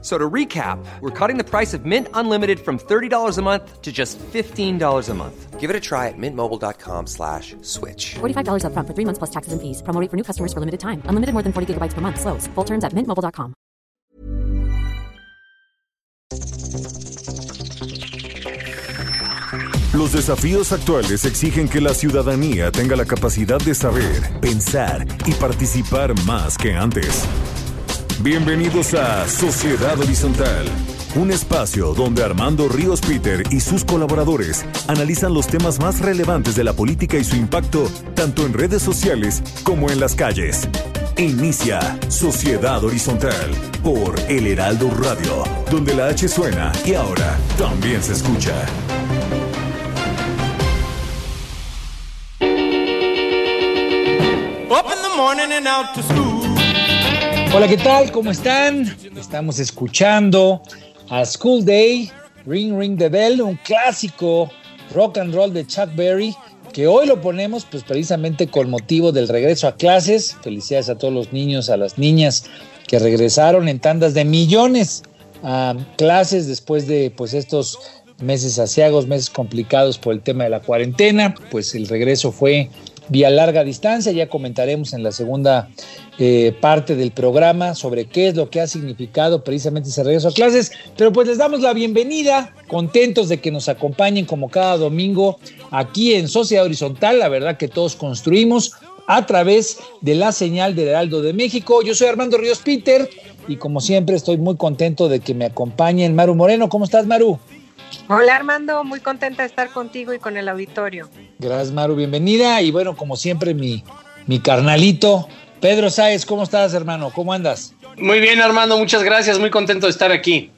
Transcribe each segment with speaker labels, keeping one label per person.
Speaker 1: So to recap, we're cutting the price of Mint Unlimited from $30 a month to just $15 a month.
Speaker 2: Give it a try at mintmobile.com slash switch.
Speaker 3: $45 upfront for three months plus taxes and fees. Promo rate for new customers for limited time. Unlimited more than 40 gigabytes per month. Slows. Full terms at mintmobile.com.
Speaker 4: Los desafíos actuales exigen que la ciudadanía tenga la capacidad de saber, pensar y participar más que antes. Bienvenidos a Sociedad Horizontal, un espacio donde Armando Ríos Peter y sus colaboradores analizan los temas más relevantes de la política y su impacto tanto en redes sociales como en las calles. Inicia Sociedad Horizontal por El Heraldo Radio, donde la H suena y ahora también se escucha.
Speaker 5: Hola, ¿qué tal? ¿Cómo están? Estamos escuchando a School Day, Ring Ring the Bell, un clásico rock and roll de Chuck Berry, que hoy lo ponemos pues precisamente con motivo del regreso a clases. Felicidades a todos los niños, a las niñas que regresaron en tandas de millones a clases después de pues estos meses asiagos, meses complicados por el tema de la cuarentena, pues el regreso fue vía larga distancia. Ya comentaremos en la segunda eh, parte del programa sobre qué es lo que ha significado precisamente ese regreso a clases. Pero pues les damos la bienvenida, contentos de que nos acompañen como cada domingo aquí en Sociedad Horizontal. La verdad que todos construimos a través de la señal del Heraldo de México. Yo soy Armando Ríos Peter y como siempre estoy muy contento de que me acompañen Maru Moreno. ¿Cómo estás, Maru?
Speaker 6: Hola Armando, muy contenta de estar contigo y con el auditorio.
Speaker 5: Gracias Maru, bienvenida. Y bueno, como siempre, mi, mi carnalito, Pedro Sáez, ¿cómo estás hermano? ¿Cómo andas?
Speaker 7: Muy bien Armando, muchas gracias, muy contento de estar aquí.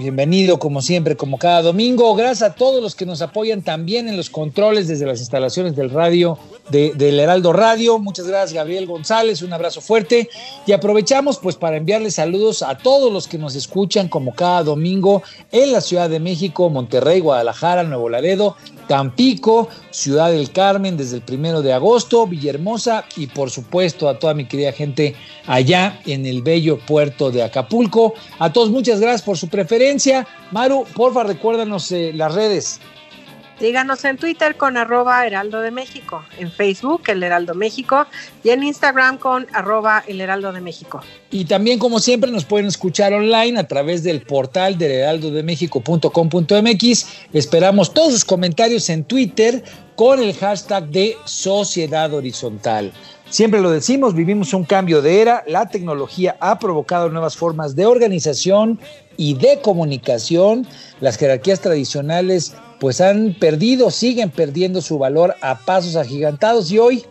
Speaker 5: Bienvenido como siempre, como cada domingo. Gracias a todos los que nos apoyan también en los controles desde las instalaciones del radio, de, del Heraldo Radio. Muchas gracias Gabriel González, un abrazo fuerte. Y aprovechamos pues para enviarles saludos a todos los que nos escuchan como cada domingo en la Ciudad de México, Monterrey, Guadalajara, Nuevo Laredo, Tampico, Ciudad del Carmen desde el primero de agosto, Villahermosa y por supuesto a toda mi querida gente allá en el bello puerto de Acapulco. A todos muchas gracias por su preferencia. Maru, porfa, recuérdanos eh, las redes.
Speaker 6: Síganos en Twitter con arroba Heraldo de México, en Facebook El Heraldo México y en Instagram con arroba El Heraldo de México.
Speaker 5: Y también, como siempre, nos pueden escuchar online a través del portal del heraldodemexico.com.mx. Esperamos todos sus comentarios en Twitter con el hashtag de Sociedad Horizontal. Siempre lo decimos, vivimos un cambio de era, la tecnología ha provocado nuevas formas de organización y de comunicación, las jerarquías tradicionales pues han perdido, siguen perdiendo su valor a pasos agigantados. Y hoy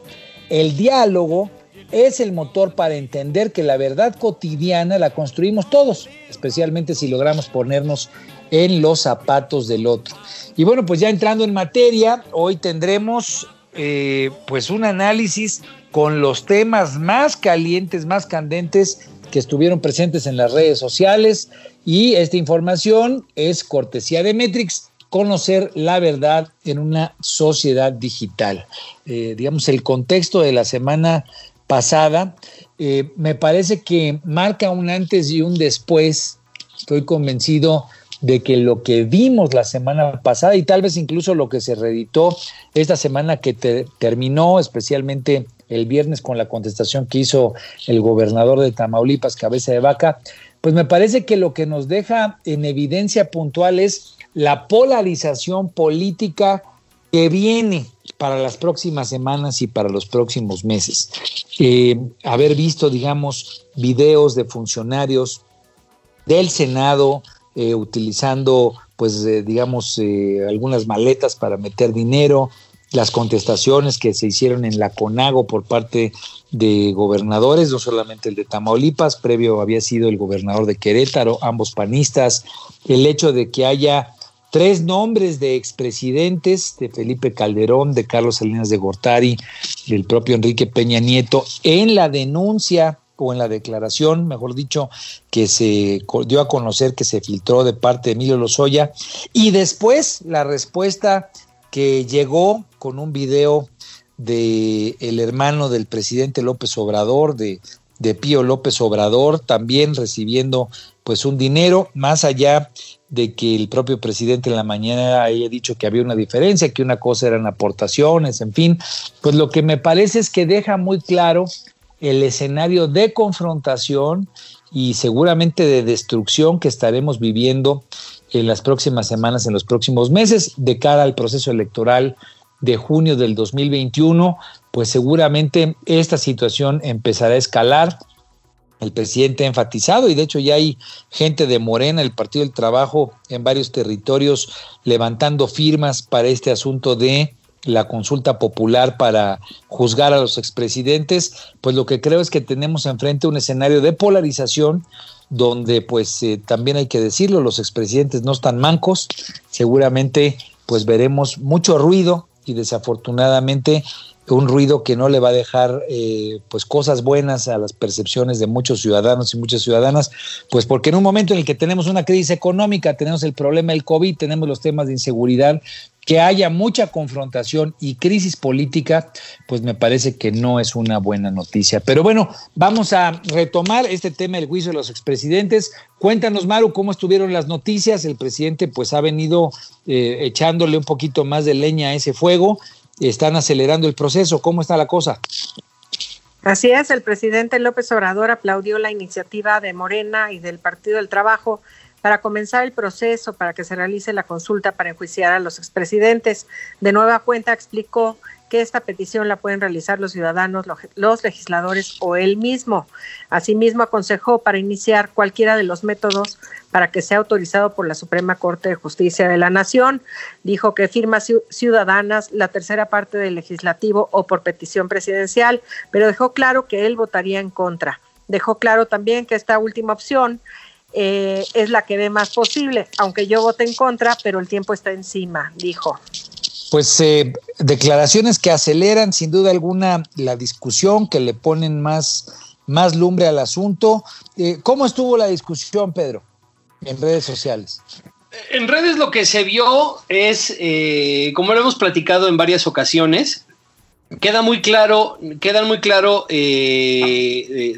Speaker 5: el diálogo es el motor para entender que la verdad cotidiana la construimos todos, especialmente si logramos ponernos en los zapatos del otro. Y bueno, pues ya entrando en materia, hoy tendremos eh, pues un análisis con los temas más calientes, más candentes que estuvieron presentes en las redes sociales. Y esta información es cortesía de Metrix conocer la verdad en una sociedad digital. Eh, digamos, el contexto de la semana pasada eh, me parece que marca un antes y un después. Estoy convencido de que lo que vimos la semana pasada y tal vez incluso lo que se reeditó esta semana que terminó, especialmente el viernes con la contestación que hizo el gobernador de Tamaulipas, cabeza de vaca, pues me parece que lo que nos deja en evidencia puntual es la polarización política que viene para las próximas semanas y para los próximos meses. Eh, haber visto, digamos, videos de funcionarios del Senado eh, utilizando, pues, eh, digamos, algunas maletas para meter dinero, las contestaciones que se hicieron en la CONAGO por parte de gobernadores, no solamente el de Tamaulipas, previo había sido el gobernador de Querétaro, ambos panistas, el hecho de que haya tres nombres de expresidentes, de Felipe Calderón, de Carlos Salinas de Gortari, del propio Enrique Peña Nieto, en la denuncia o en la declaración, mejor dicho, que se dio a conocer que se filtró de parte de Emilio Lozoya, y después la respuesta que llegó con un video de el hermano del presidente López Obrador, de, de Pío López Obrador, también recibiendo pues un dinero, más allá de que el propio presidente en la mañana haya dicho que había una diferencia, que una cosa eran aportaciones, en fin, pues lo que me parece es que deja muy claro el escenario de confrontación y seguramente de destrucción que estaremos viviendo en las próximas semanas, en los próximos meses, de cara al proceso electoral de junio del 2021, pues seguramente esta situación empezará a escalar el presidente ha enfatizado y de hecho ya hay gente de Morena, el Partido del Trabajo, en varios territorios levantando firmas para este asunto de la consulta popular para juzgar a los expresidentes, pues lo que creo es que tenemos enfrente un escenario de polarización donde pues eh, también hay que decirlo, los expresidentes no están mancos, seguramente pues veremos mucho ruido y desafortunadamente un ruido que no le va a dejar eh, pues cosas buenas a las percepciones de muchos ciudadanos y muchas ciudadanas, pues porque en un momento en el que tenemos una crisis económica, tenemos el problema del COVID, tenemos los temas de inseguridad, que haya mucha confrontación y crisis política, pues me parece que no es una buena noticia. Pero bueno, vamos a retomar este tema del juicio de los expresidentes. Cuéntanos, Maru, cómo estuvieron las noticias. El presidente pues ha venido eh, echándole un poquito más de leña a ese fuego están acelerando el proceso. ¿Cómo está la cosa?
Speaker 6: Así es, el presidente López Obrador aplaudió la iniciativa de Morena y del Partido del Trabajo para comenzar el proceso para que se realice la consulta para enjuiciar a los expresidentes. De nueva cuenta explicó que esta petición la pueden realizar los ciudadanos, los legisladores o él mismo. Asimismo, aconsejó para iniciar cualquiera de los métodos para que sea autorizado por la Suprema Corte de Justicia de la Nación. Dijo que firmas ciudadanas, la tercera parte del legislativo o por petición presidencial, pero dejó claro que él votaría en contra. Dejó claro también que esta última opción eh, es la que ve más posible, aunque yo vote en contra, pero el tiempo está encima, dijo
Speaker 5: pues eh, declaraciones que aceleran sin duda alguna la discusión, que le ponen más, más lumbre al asunto. Eh, ¿Cómo estuvo la discusión, Pedro, en redes sociales?
Speaker 7: En redes lo que se vio es, eh, como lo hemos platicado en varias ocasiones, queda muy claro, quedan muy claro de,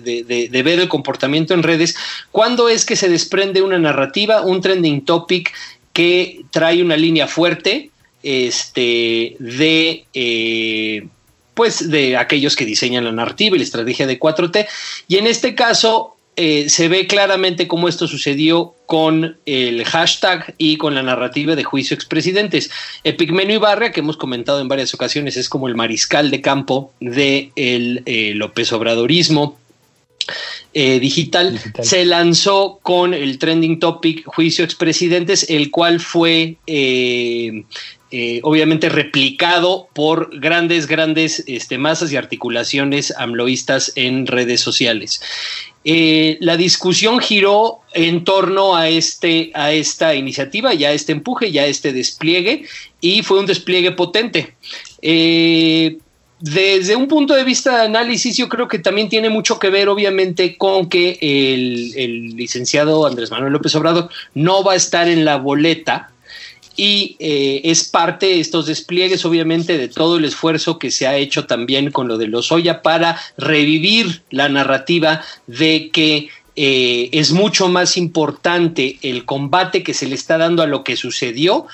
Speaker 7: de, ver el comportamiento en redes, cuando es que se desprende una narrativa, un trending topic que trae una línea fuerte, este, de, eh, pues de aquellos que diseñan la narrativa y la estrategia de 4T. Y en este caso eh, se ve claramente cómo esto sucedió con el hashtag y con la narrativa de juicio expresidentes. Epigmenio Ibarra, que hemos comentado en varias ocasiones, es como el mariscal de campo del de eh, López Obradorismo. digital, se lanzó con el trending topic juicio expresidentes, el cual fue eh, obviamente replicado por grandes, grandes este, masas y articulaciones amloístas en redes sociales. Eh, la discusión giró en torno a, este, a esta iniciativa, ya este empuje, ya este despliegue, y fue un despliegue potente. Eh, desde un punto de vista de análisis, yo creo que también tiene mucho que ver, obviamente, con que el, el licenciado Andrés Manuel López Obrador no va a estar en la boleta y eh, es parte de estos despliegues, obviamente, de todo el esfuerzo que se ha hecho también con lo de los Lozoya para revivir la narrativa de que eh, es mucho más importante el combate que se le está dando a lo que sucedió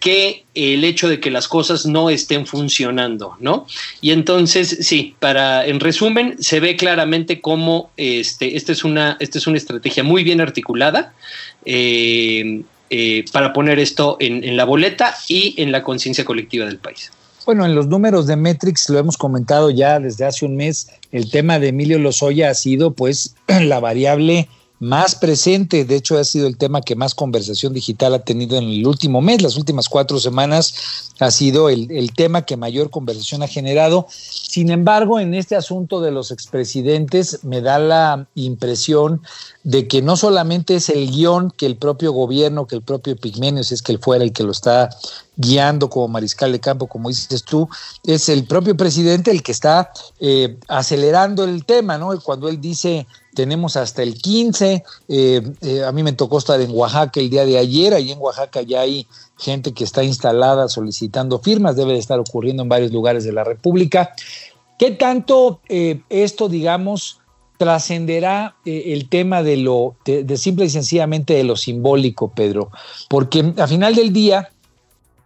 Speaker 7: que el hecho de que las cosas no estén funcionando, ¿no? Y entonces, sí, para, en resumen, se ve claramente cómo este, esta es una, esta es una estrategia muy bien articulada. Eh, eh, para poner esto en, la boleta y en la conciencia colectiva del país.
Speaker 5: Bueno, en los números de Metrix lo hemos comentado ya desde hace un mes, el tema de Emilio Lozoya ha sido pues la variable más presente. De hecho, ha sido el tema que más conversación digital ha tenido en el último mes. Las últimas cuatro semanas ha sido el, el tema que mayor conversación ha generado. Sin embargo, en este asunto de los expresidentes, me da la impresión de que no solamente es el guion que el propio gobierno, que el propio Pigmenio, si es que él fuera el que lo está guiando como mariscal de campo, como dices tú, es el propio presidente el que está eh, acelerando el tema, ¿no? Cuando él dice tenemos hasta el 15, eh, eh, a mí me tocó estar en Oaxaca el día de ayer, ahí en Oaxaca ya hay gente que está instalada solicitando firmas, debe de estar ocurriendo en varios lugares de la República. ¿Qué tanto esto, digamos, trascenderá el tema de lo, de, simple y sencillamente de lo simbólico, Pedro? Porque a final del día,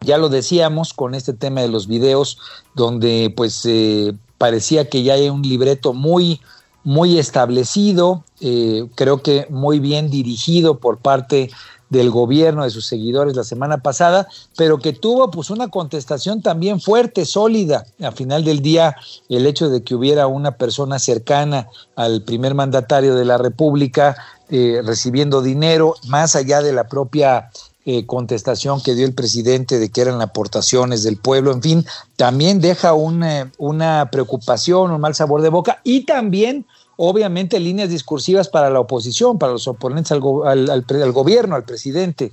Speaker 5: ya lo decíamos con este tema de los videos, donde pues eh, parecía que ya hay un libreto muy, muy establecido, eh, creo que muy bien dirigido por parte del gobierno, de sus seguidores la semana pasada, pero que tuvo pues una contestación también fuerte, sólida. Al final del día, el hecho de que hubiera una persona cercana al primer mandatario de la República eh, recibiendo dinero, más allá de la propia eh, contestación que dio el presidente de que eran aportaciones del pueblo, en fin, también deja una, una preocupación, un mal sabor de boca y también, obviamente, líneas discursivas para la oposición, para los oponentes al, al, al, al gobierno, al presidente.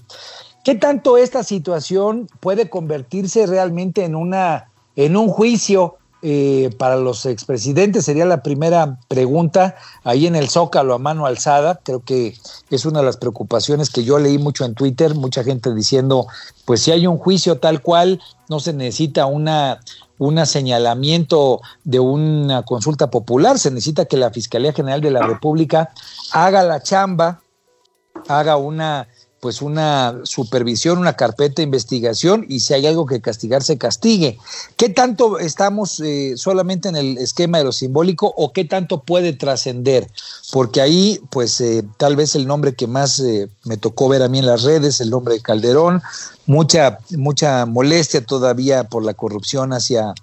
Speaker 5: ¿Qué tanto esta situación puede convertirse realmente en, una, en un juicio eh, para los expresidentes sería la primera pregunta ahí en el Zócalo a mano alzada. Creo que es una de las preocupaciones que yo leí mucho en Twitter, mucha gente diciendo, pues si hay un juicio tal cual, no se necesita una un señalamiento de una consulta popular, se necesita que la Fiscalía General de la República haga la chamba, haga una pues una supervisión, una carpeta de investigación y si hay algo que castigar, se castigue. ¿Qué tanto estamos eh, solamente en el esquema de lo simbólico o qué tanto puede trascender? Porque ahí, pues eh, tal vez el nombre que más eh, me tocó ver a mí en las redes, el nombre de Calderón, mucha, mucha molestia todavía por la corrupción hacia,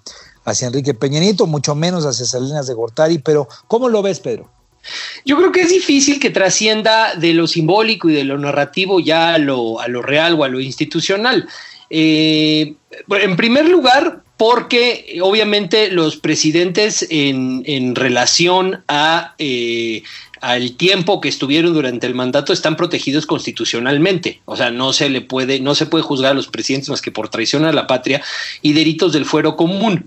Speaker 5: hacia Enrique Peñanito, mucho menos hacia Salinas de Gortari, pero ¿cómo lo ves, Pedro?
Speaker 7: Yo creo que es difícil que trascienda de lo simbólico y de lo narrativo ya a lo, a lo real o a lo institucional. Eh, en primer lugar, porque obviamente los presidentes en, en relación a eh, al tiempo que estuvieron durante el mandato están protegidos constitucionalmente. O sea, no se le puede, no se puede juzgar a los presidentes más que por traición a la patria y delitos del fuero común.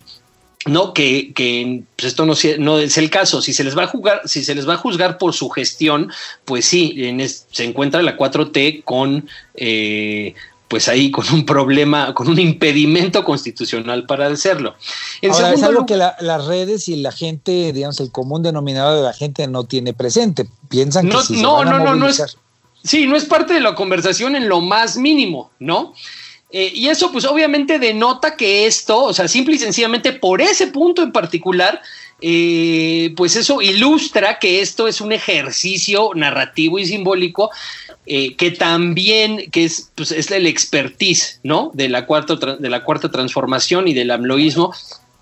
Speaker 7: ¿No? Que, que pues esto no, no, es el caso. Si se les va a juzgar, si se les va a juzgar por su gestión, pues sí, en es, se encuentra la 4T con eh, pues ahí con un problema, con un impedimento constitucional para hacerlo.
Speaker 5: En Ahora, es algo que la, las redes y la gente, digamos, el común denominador de la gente no tiene presente. Piensan
Speaker 7: no,
Speaker 5: que si
Speaker 7: no,
Speaker 5: se van a
Speaker 7: no, no, no es, sí, no es parte de la conversación en lo más mínimo, ¿no? Eh, y eso, pues obviamente denota que esto, o sea, simple y sencillamente por ese punto en particular, eh, pues eso ilustra que esto es un ejercicio narrativo y simbólico eh, que también, que es, pues, es el expertise, ¿no? De la cuarta, de la cuarta transformación y del amloísmo.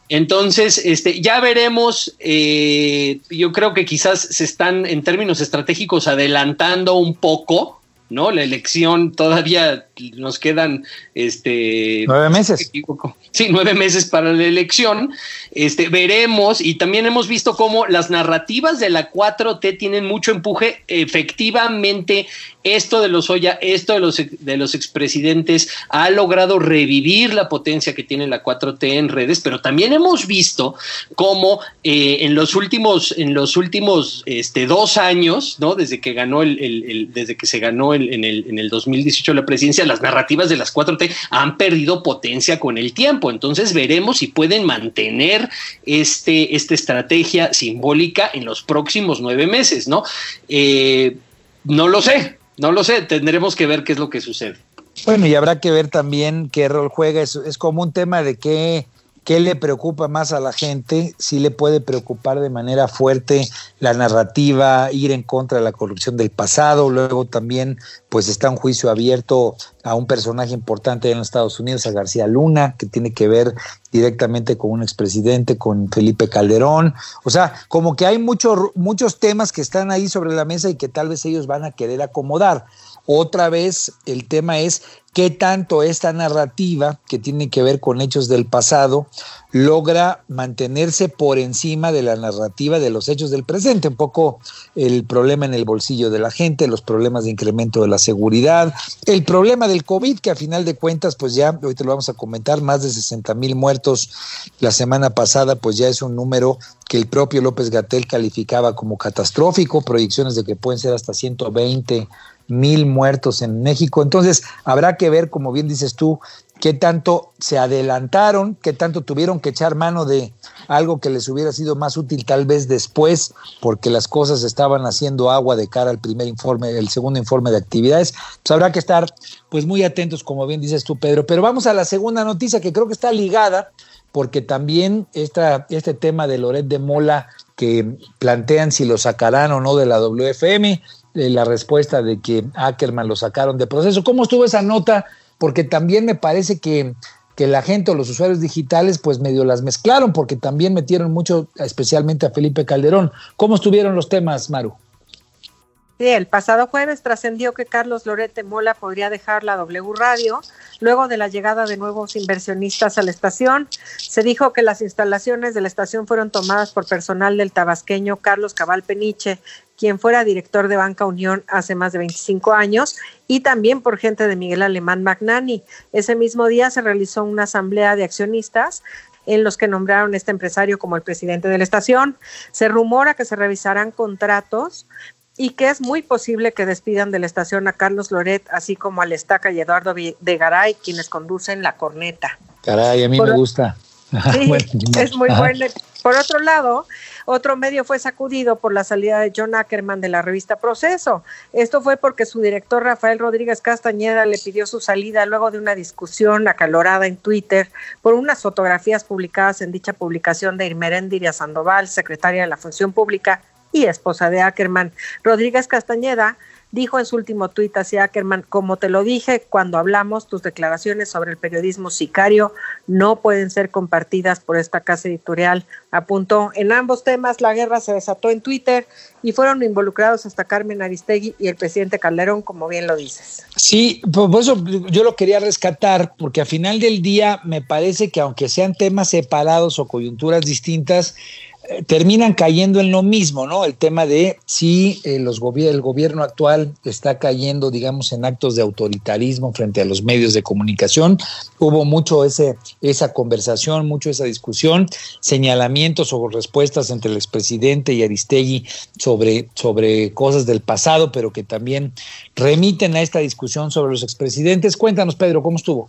Speaker 7: Entonces, este, ya veremos, yo creo que quizás se están en términos estratégicos adelantando un poco, ¿no? La elección todavía nos quedan este
Speaker 5: Nueve meses.
Speaker 7: me. Sí, nueve meses para la elección. Este, veremos, y también hemos visto cómo las narrativas de la 4T tienen mucho empuje. Efectivamente, esto de los Oya, esto de los, de los expresidentes ha logrado revivir la potencia que tiene la 4T en redes, pero también hemos visto cómo eh, en los últimos, en los últimos este, dos años, ¿no? Desde que ganó el, el- el- desde que se ganó en, el, en el 2018 la presidencia, las narrativas de las 4T han perdido potencia con el tiempo. Entonces veremos si pueden mantener este, esta estrategia simbólica en los próximos nueve meses, ¿no? Eh, no lo sé, no lo sé. Tendremos que ver qué es lo que sucede.
Speaker 5: Bueno, y habrá que ver también qué rol juega. Es, es como un tema de qué, ¿Qué le preocupa más a la gente? Sí le puede preocupar de manera fuerte la narrativa, ir en contra de la corrupción del pasado. Luego también, pues está un juicio abierto a un personaje importante en los Estados Unidos, a García Luna, que tiene que ver directamente con un expresidente, con Felipe Calderón. O sea, como que hay muchos, muchos temas que están ahí sobre la mesa y que tal vez ellos van a querer acomodar. Otra vez el tema es qué tanto esta narrativa, que tiene que ver con hechos del pasado, logra mantenerse por encima de la narrativa de los hechos del presente. Un poco el problema en el bolsillo de la gente, los problemas de incremento de la seguridad, el problema del COVID, que a final de cuentas, pues ya, te lo vamos a comentar, más de 60 mil muertos la semana pasada, pues ya es un número que el propio López Gatel calificaba como catastrófico, proyecciones de que pueden ser hasta 120 mil muertos en México. Entonces, habrá que ver, como bien dices tú, qué tanto se adelantaron, qué tanto tuvieron que echar mano de algo que les hubiera sido más útil tal vez después, porque las cosas estaban haciendo agua de cara al primer informe, el segundo informe de actividades. Pues habrá que estar pues muy atentos, como bien dices tú, Pedro. Pero vamos a la segunda noticia que creo que está ligada, porque también esta, este tema de Loret de Mola que plantean si lo sacarán o no de la WFM, la respuesta de que Ackerman lo sacaron de proceso. ¿Cómo estuvo esa nota? Porque también me parece que, que la gente o los usuarios digitales pues medio las mezclaron porque también metieron mucho, especialmente a Felipe Calderón. ¿Cómo estuvieron los temas, Maru?
Speaker 6: Sí, el pasado jueves trascendió que Carlos Lorete Mola podría dejar la W Radio luego de la llegada de nuevos inversionistas a la estación. Se dijo que las instalaciones de la estación fueron tomadas por personal del tabasqueño Carlos Cabal Peniche, quien fuera director de Banca Unión hace más de 25 años, y también por gente de Miguel Alemán Magnani. Ese mismo día se realizó una asamblea de accionistas en los que nombraron a este empresario como el presidente de la estación. Se rumora que se revisarán contratos y que es muy posible que despidan de la estación a Carlos Loret, así como al Estaca y Eduardo de Garay, quienes conducen la corneta.
Speaker 5: Caray, a mí me gusta.
Speaker 6: Sí, es muy bueno. Por otro lado, otro medio fue sacudido por la salida de John Ackerman de la revista Proceso. Esto fue porque su director Rafael Rodríguez Castañeda le pidió su salida luego de una discusión acalorada en Twitter por unas fotografías publicadas en dicha publicación de Irmeréndiria Sandoval, secretaria de la Función Pública y esposa de Ackerman. Rodríguez Castañeda dijo en su último tuit hacia Ackerman, como te lo dije cuando hablamos, tus declaraciones sobre el periodismo sicario no pueden ser compartidas por esta casa editorial. Apuntó, en ambos temas la guerra se desató en Twitter y fueron involucrados hasta Carmen Aristegui y el presidente Calderón, como bien lo dices.
Speaker 5: Sí, por eso yo lo quería rescatar, porque al final del día me parece que aunque sean temas separados o coyunturas distintas, terminan cayendo en lo mismo, ¿no? El tema de si eh, los el gobierno actual está cayendo, digamos, en actos de autoritarismo frente a los medios de comunicación. Hubo mucho ese, esa conversación, mucho esa discusión, señalamientos o respuestas entre el expresidente y Aristegui sobre, sobre cosas del pasado, pero que también remiten a esta discusión sobre los expresidentes. Cuéntanos, Pedro, ¿cómo estuvo?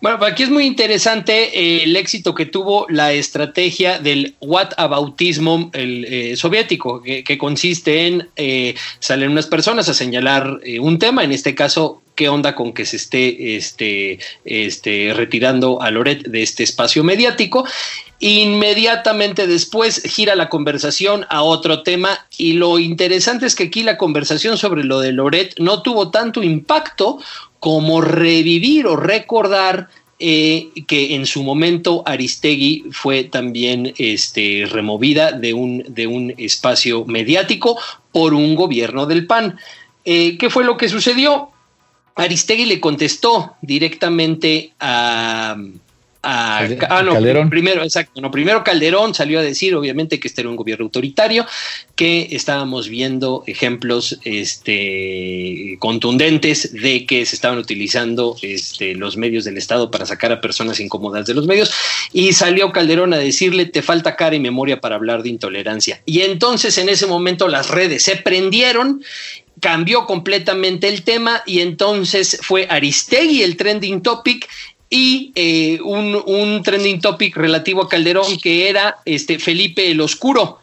Speaker 7: Bueno, aquí es muy interesante eh, el éxito que tuvo la estrategia del whataboutismo el, eh, soviético, que, consiste en eh, salen unas personas a señalar un tema, en este caso qué onda con que se esté este, este, retirando a Loret de este espacio mediático. Inmediatamente después gira la conversación a otro tema y lo interesante es que aquí la conversación sobre lo de Loret no tuvo tanto impacto como revivir o recordar eh, que en su momento Aristegui fue también este, removida de un, de un espacio mediático por un gobierno del PAN. Eh, ¿Qué fue lo que sucedió? Aristegui le contestó directamente a, Ah, no, Calderón. primero, exacto, no, primero Calderón salió a decir, obviamente, que este era un gobierno autoritario, que estábamos viendo ejemplos este, contundentes de que se estaban utilizando este, los medios del Estado para sacar a personas incómodas de los medios, y salió Calderón a decirle, te falta cara y memoria para hablar de intolerancia. Y entonces en ese momento las redes se prendieron cambió completamente el tema y entonces fue Aristegui el trending topic y eh, un, trending topic relativo a Calderón que era este Felipe el Oscuro.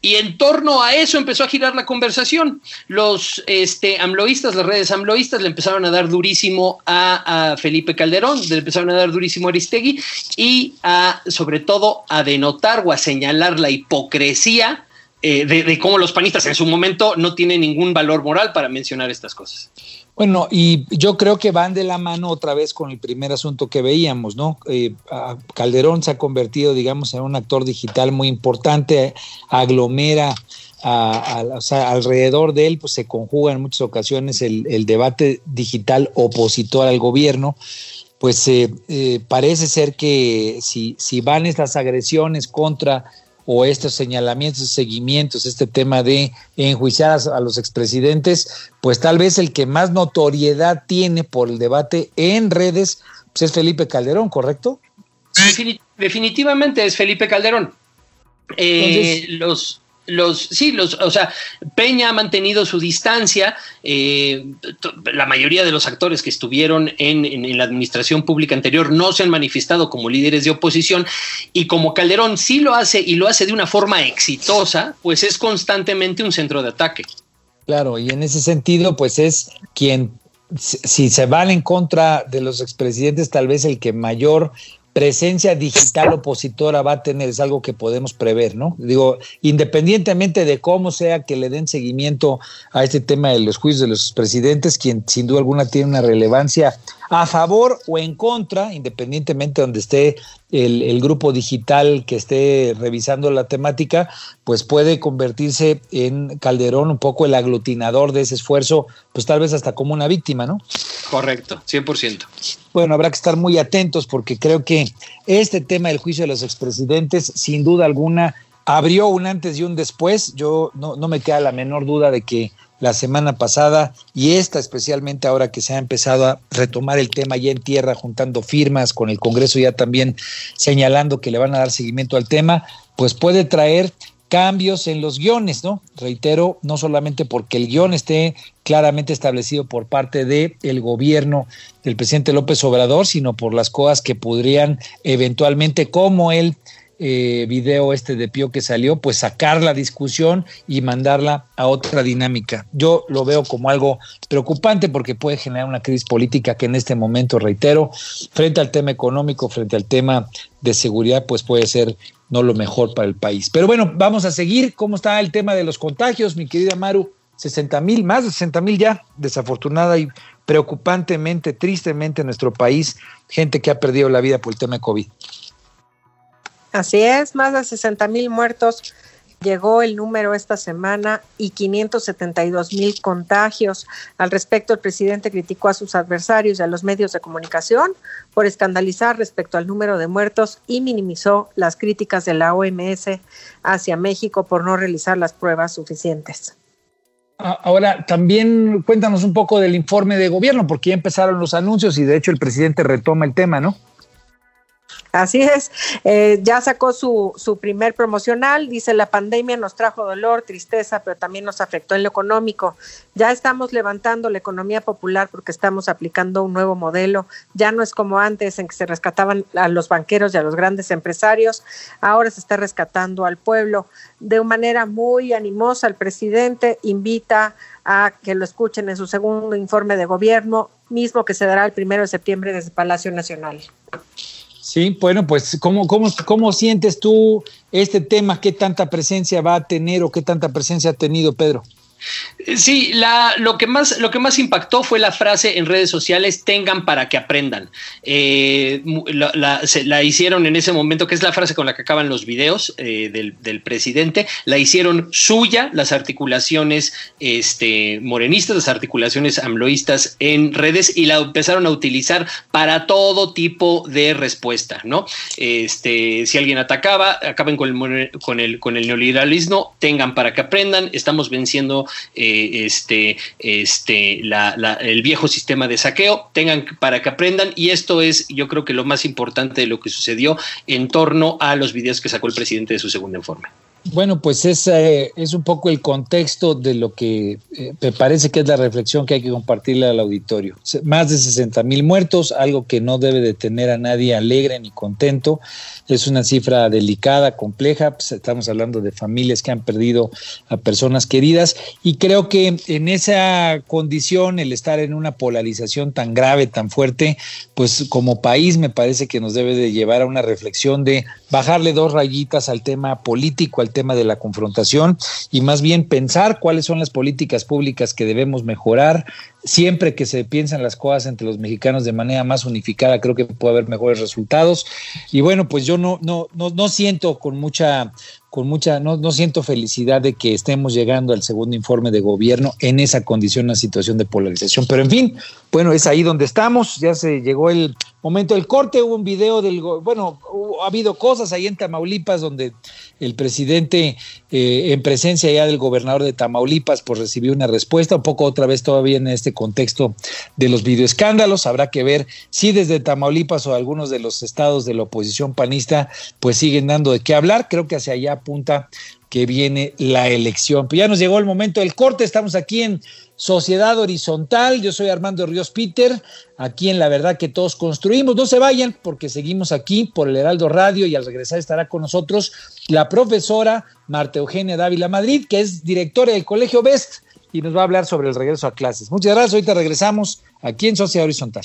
Speaker 7: Y en torno a eso empezó a girar la conversación. Los este, amloístas, las redes amloístas, le empezaron a dar durísimo a, Felipe Calderón, le empezaron a dar durísimo a Aristegui y a, sobre todo, a denotar o a señalar la hipocresía eh, de, cómo los panistas en su momento no tienen ningún valor moral para mencionar estas cosas.
Speaker 5: Bueno, y yo creo que van de la mano otra vez con el primer asunto que veíamos, ¿no? Eh, Calderón se ha convertido, digamos, en un actor digital muy importante, aglomera a, o sea, alrededor de él, pues se conjuga en muchas ocasiones el, el debate digital opositor al gobierno. Pues eh, eh, parece ser que si, si van estas agresiones contra o estos señalamientos, seguimientos, este tema de enjuiciar a, a, los expresidentes, pues tal vez el que más notoriedad tiene por el debate en redes pues es Felipe Calderón, ¿correcto?
Speaker 7: Definitivamente es Felipe Calderón. Eh, Entonces, los, los, sí, los, o sea, Peña ha mantenido su distancia. Eh, la mayoría de los actores que estuvieron en, en, la administración pública anterior no se han manifestado como líderes de oposición. Y como Calderón sí lo hace y lo hace de una forma exitosa, pues es constantemente un centro de ataque.
Speaker 5: Claro, y en ese sentido, pues es quien, si se van en contra de los expresidentes, tal vez el que mayor presencia digital opositora va a tener, es algo que podemos prever, ¿no? Digo, independientemente de cómo sea que le den seguimiento a este tema de los juicios de los presidentes, quien sin duda alguna tiene una relevancia a favor o en contra, independientemente de donde esté el, el, grupo digital que esté revisando la temática, pues puede convertirse en Calderón un poco el aglutinador de ese esfuerzo, pues tal vez hasta como una víctima, ¿no?
Speaker 7: Correcto, 100%.
Speaker 5: Bueno, habrá que estar muy atentos porque creo que este tema del juicio de los expresidentes, sin duda alguna, abrió un antes y un después. Yo no, no me queda la menor duda de que la semana pasada y esta especialmente ahora que se ha empezado a retomar el tema ya en tierra, juntando firmas con el Congreso ya también señalando que le van a dar seguimiento al tema, pues puede traer cambios en los guiones, ¿no? Reitero, no solamente porque el guion esté claramente establecido por parte del el gobierno del presidente López Obrador, sino por las cosas que podrían eventualmente, como él eh, video este de Pío que salió, pues sacar la discusión y mandarla a otra dinámica. Yo lo veo como algo preocupante porque puede generar una crisis política que en este momento, reitero, frente al tema económico, frente al tema de seguridad, pues puede ser no lo mejor para el país. Pero bueno, vamos a seguir. ¿Cómo está el tema de los contagios, mi querida Maru? 60 mil, más de 60 mil ya, desafortunada y preocupantemente, tristemente en nuestro país, gente que ha perdido la vida por el tema de COVID.
Speaker 6: Así es, más de 60 mil muertos llegó el número esta semana y 572 mil contagios. Al respecto, el presidente criticó a sus adversarios y a los medios de comunicación por escandalizar respecto al número de muertos y minimizó las críticas de la OMS hacia México por no realizar las pruebas suficientes.
Speaker 5: Ahora, también cuéntanos un poco del informe de gobierno, porque ya empezaron los anuncios y de hecho el presidente retoma el tema, ¿no?
Speaker 6: Así es, eh, ya sacó su, su primer promocional, dice la pandemia nos trajo dolor, tristeza, pero también nos afectó en lo económico. Ya estamos levantando la economía popular porque estamos aplicando un nuevo modelo. Ya no es como antes en que se rescataban a los banqueros y a los grandes empresarios, ahora se está rescatando al pueblo. De manera muy animosa, el presidente invita a que lo escuchen en su segundo informe de gobierno, mismo que se dará el primero de septiembre desde Palacio Nacional.
Speaker 5: Sí, bueno, pues ¿cómo, cómo, ¿cómo sientes tú este tema? ¿Qué tanta presencia va a tener o qué tanta presencia ha tenido Pedro?
Speaker 7: Sí, lo, que más, lo que más impactó fue la frase en redes sociales, tengan para que aprendan. Eh, la, hicieron en ese momento, que es la frase con la que acaban los videos eh, del, presidente, la hicieron suya las articulaciones este, morenistas, las articulaciones amloístas en redes y la empezaron a utilizar para todo tipo de respuesta, ¿no? Este, si alguien atacaba, acaben con el, con el neoliberalismo, tengan para que aprendan, estamos venciendo eh, este, este, la, la, el viejo sistema de saqueo, tengan para que aprendan y esto es yo creo que lo más importante de lo que sucedió en torno a los videos que sacó el presidente de su segundo informe.
Speaker 5: Bueno, pues es, eh, es un poco el contexto de lo que eh, me parece que es la reflexión que hay que compartirle al auditorio. Más de 60 mil muertos, algo que no debe de tener a nadie alegre ni contento. Es una cifra delicada, compleja. Pues estamos hablando de familias que han perdido a personas queridas y creo que en esa condición, el estar en una polarización tan grave, tan fuerte, pues como país me parece que nos debe de llevar a una reflexión de bajarle dos rayitas al tema político, al tema de la confrontación y más bien pensar cuáles son las políticas públicas que debemos mejorar. Siempre que se piensan las cosas entre los mexicanos de manera más unificada, creo que puede haber mejores resultados. Y bueno, pues yo no, no, no, no siento con mucha con mucha, no, no siento felicidad de que estemos llegando al segundo informe de gobierno en esa condición, una situación de polarización. Pero en fin, bueno, es ahí donde estamos, ya se llegó el momento del corte, hubo un video del, bueno, ha habido cosas ahí en Tamaulipas donde el presidente eh, en presencia ya del gobernador de Tamaulipas pues recibió una respuesta, un poco otra vez todavía en este contexto de los videoescándalos, habrá que ver si desde Tamaulipas o algunos de los estados de la oposición panista pues siguen dando de qué hablar, creo que hacia allá apunta que viene la elección. Pero ya nos llegó el momento del corte, estamos aquí en Sociedad Horizontal, yo soy Armando Ríos Peter, aquí en La Verdad que todos construimos, no se vayan porque seguimos aquí por el Heraldo Radio y al regresar estará con nosotros la profesora Marta Eugenia Dávila Madrid, que es directora del Colegio Best y nos va a hablar sobre el regreso a clases. Muchas gracias, ahorita regresamos aquí en Sociedad Horizontal.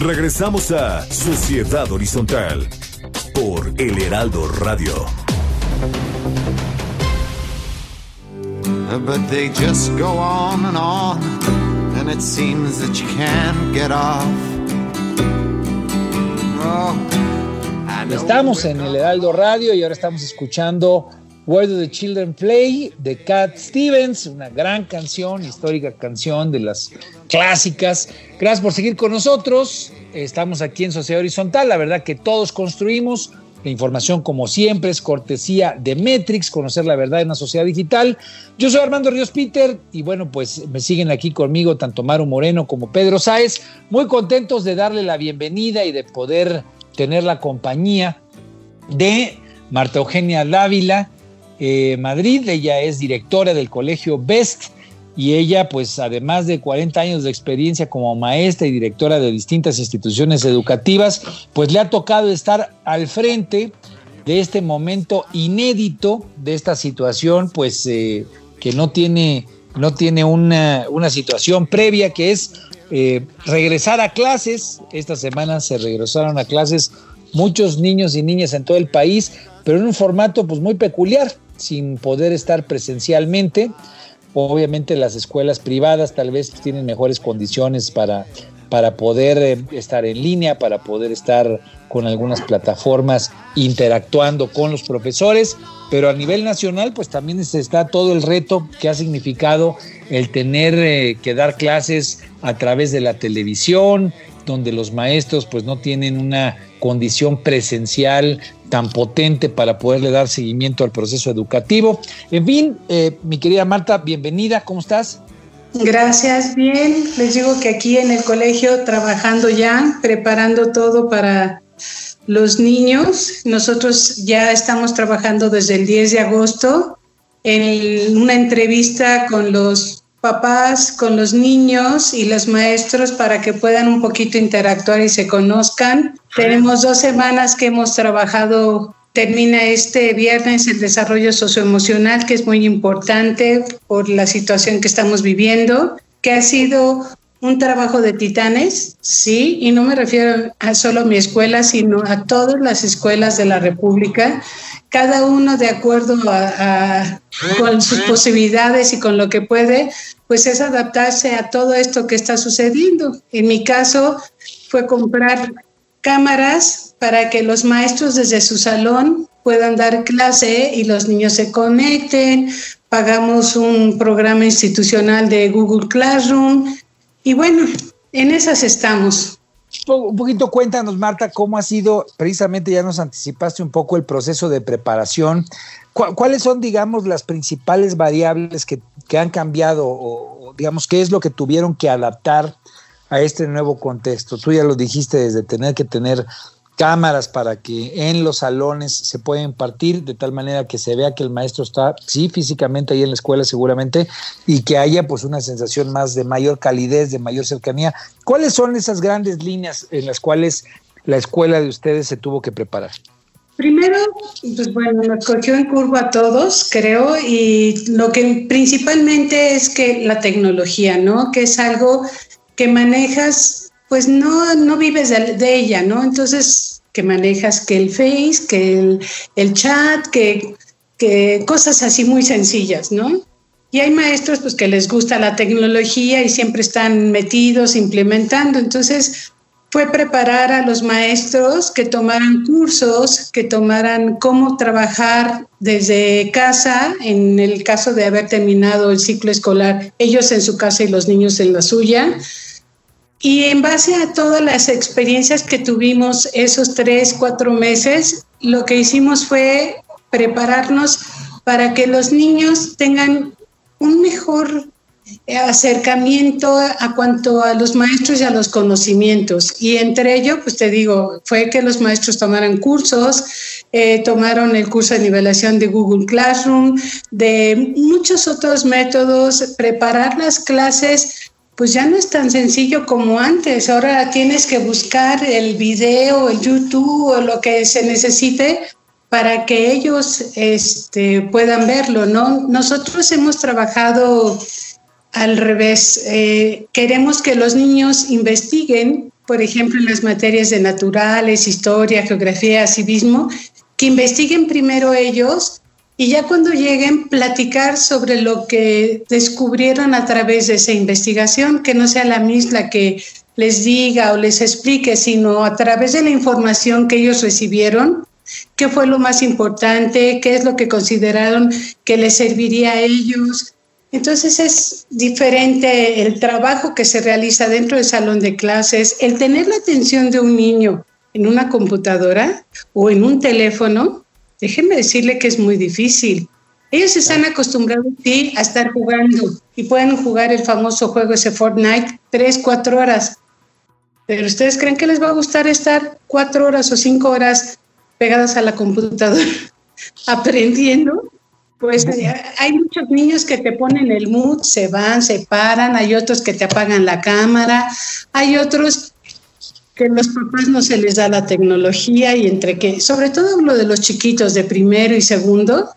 Speaker 4: Regresamos a Sociedad Horizontal por El Heraldo Radio.
Speaker 8: But they just go on and on, and it seems that you can't get off. Oh,
Speaker 5: Estamos en el Heraldo Radio y ahora estamos escuchando Where Do the Children Play de Cat Stevens, una gran canción, histórica canción de las clásicas. Gracias por seguir con nosotros. Estamos aquí en Sociedad Horizontal. La verdad que todos construimos. La información, como siempre, es cortesía de Metrix, conocer la verdad en una sociedad digital. Yo soy Armando Ríos Peter y bueno, pues me siguen aquí conmigo tanto Maru Moreno como Pedro Sáez. Muy contentos de darle la bienvenida y de poder tener la compañía de Marta Eugenia Dávila, eh, Madrid. Ella es directora del colegio Best y ella, pues además de 40 años de experiencia como maestra y directora de distintas instituciones educativas, pues le ha tocado estar al frente de este momento inédito, de esta situación, pues eh, que no tiene, no tiene una, una situación previa, que es eh, regresar a clases. Esta semana se regresaron a clases muchos niños y niñas en todo el país, pero en un formato pues muy peculiar, sin poder estar presencialmente. Obviamente las escuelas privadas tal vez tienen mejores condiciones para, para poder eh, estar en línea, para poder estar con algunas plataformas interactuando con los profesores, pero a nivel nacional pues también está todo el reto que ha significado el tener eh, que dar clases a través de la televisión, donde los maestros pues no tienen una condición presencial tan potente para poderle dar seguimiento al proceso educativo. En fin, eh, mi querida Marta, bienvenida, ¿cómo estás?
Speaker 9: Gracias, bien. Les digo que aquí en el colegio trabajando ya, preparando todo para los niños. Nosotros ya estamos trabajando desde el 10 de agosto en una entrevista con los papás, con los niños y los maestros para que puedan un poquito interactuar y se conozcan. Tenemos dos semanas que hemos trabajado, termina este viernes el desarrollo socioemocional, que es muy importante por la situación que estamos viviendo, que ha sido un trabajo de titanes, sí, y no me refiero a solo mi escuela, sino a todas las escuelas de la República, cada uno de acuerdo a, con sus posibilidades y con lo que puede, pues es adaptarse a todo esto que está sucediendo. En mi caso fue comprar cámaras para que los maestros desde su salón puedan dar clase y los niños se conecten. Pagamos un programa institucional de Google Classroom y bueno, en esas estamos.
Speaker 5: Un poquito cuéntanos, Marta, cómo ha sido, precisamente ya nos anticipaste un poco el proceso de preparación. ¿Cuáles son, digamos, las principales variables que, que han cambiado o, digamos, qué es lo que tuvieron que adaptar a este nuevo contexto? Tú ya lo dijiste desde tener que tener cámaras para que en los salones se pueda impartir de tal manera que se vea que el maestro está, sí, físicamente ahí en la escuela seguramente, y que haya pues una sensación más de mayor calidez, de mayor cercanía. ¿Cuáles son esas grandes líneas en las cuales la escuela de ustedes se tuvo que preparar?
Speaker 9: Primero, pues bueno, nos cogió en curva a todos, creo, y lo que principalmente es que la tecnología, ¿no? Que es algo que manejas pues no, no vives de, ella, ¿no? Entonces, que manejas que el Face, que el, chat, que, que, cosas así muy sencillas, ¿no? Y hay maestros pues que les gusta la tecnología y siempre están metidos, implementando. Entonces, fue preparar a los maestros que tomaran cursos, que tomaran cómo trabajar desde casa, en el caso de haber terminado el ciclo escolar, ellos en su casa y los niños en la suya y en base a todas las experiencias que tuvimos esos tres, cuatro meses, lo que hicimos fue prepararnos para que los niños tengan un mejor acercamiento a cuanto a los maestros y a los conocimientos. Y entre ello, pues te digo, fue que los maestros tomaran cursos, eh, tomaron el curso de nivelación de Google Classroom, de muchos otros métodos, preparar las clases pues ya no es tan sencillo como antes. Ahora tienes que buscar el video, el YouTube o lo que se necesite para que ellos este, puedan verlo, ¿no? Nosotros hemos trabajado al revés. Eh, queremos que los niños investiguen, por ejemplo, en las materias de naturales, historia, geografía, civismo, que investiguen primero ellos y ya cuando lleguen platicar sobre lo que descubrieron a través de esa investigación, que no sea la misma que les diga o les explique, sino a través de la información que ellos recibieron, qué fue lo más importante, qué es lo que consideraron que les serviría a ellos. Entonces es diferente el trabajo que se realiza dentro del salón de clases, el tener la atención de un niño en una computadora o en un teléfono, déjenme decirle que es muy difícil. Ellos están acostumbrados sí, a estar jugando y pueden jugar el famoso juego ese Fortnite tres, cuatro horas. Pero ustedes creen que les va a gustar estar cuatro horas o cinco horas pegadas a la computadora aprendiendo. Pues hay muchos niños que te ponen el mood, se van, se paran, hay otros que te apagan la cámara, hay otros que los papás no se les da la tecnología y entre que, sobre todo lo de los chiquitos de primero y segundo,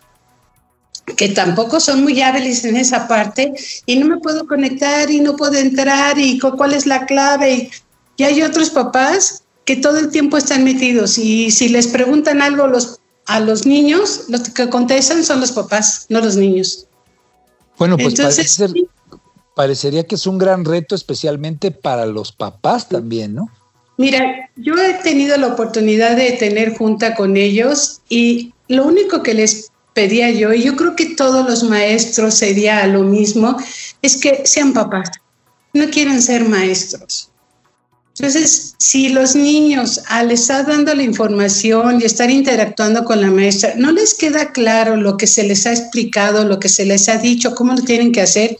Speaker 9: que tampoco son muy hábiles en esa parte y no me puedo conectar y no puedo entrar y cuál es la clave. Y, hay otros papás que todo el tiempo están metidos y si les preguntan algo los, a los niños, los que contestan son los papás, no los niños.
Speaker 5: Bueno, pues parecería que es un gran reto especialmente para los papás también, ¿no?
Speaker 9: Mira, yo he tenido la oportunidad de tener junta con ellos y lo único que les pedía yo, y yo creo que todos los maestros sería lo mismo, es que sean papás, no quieren ser maestros. Entonces, si los niños al estar dando la información y estar interactuando con la maestra, no les queda claro lo que se les ha explicado, lo que se les ha dicho, cómo lo tienen que hacer,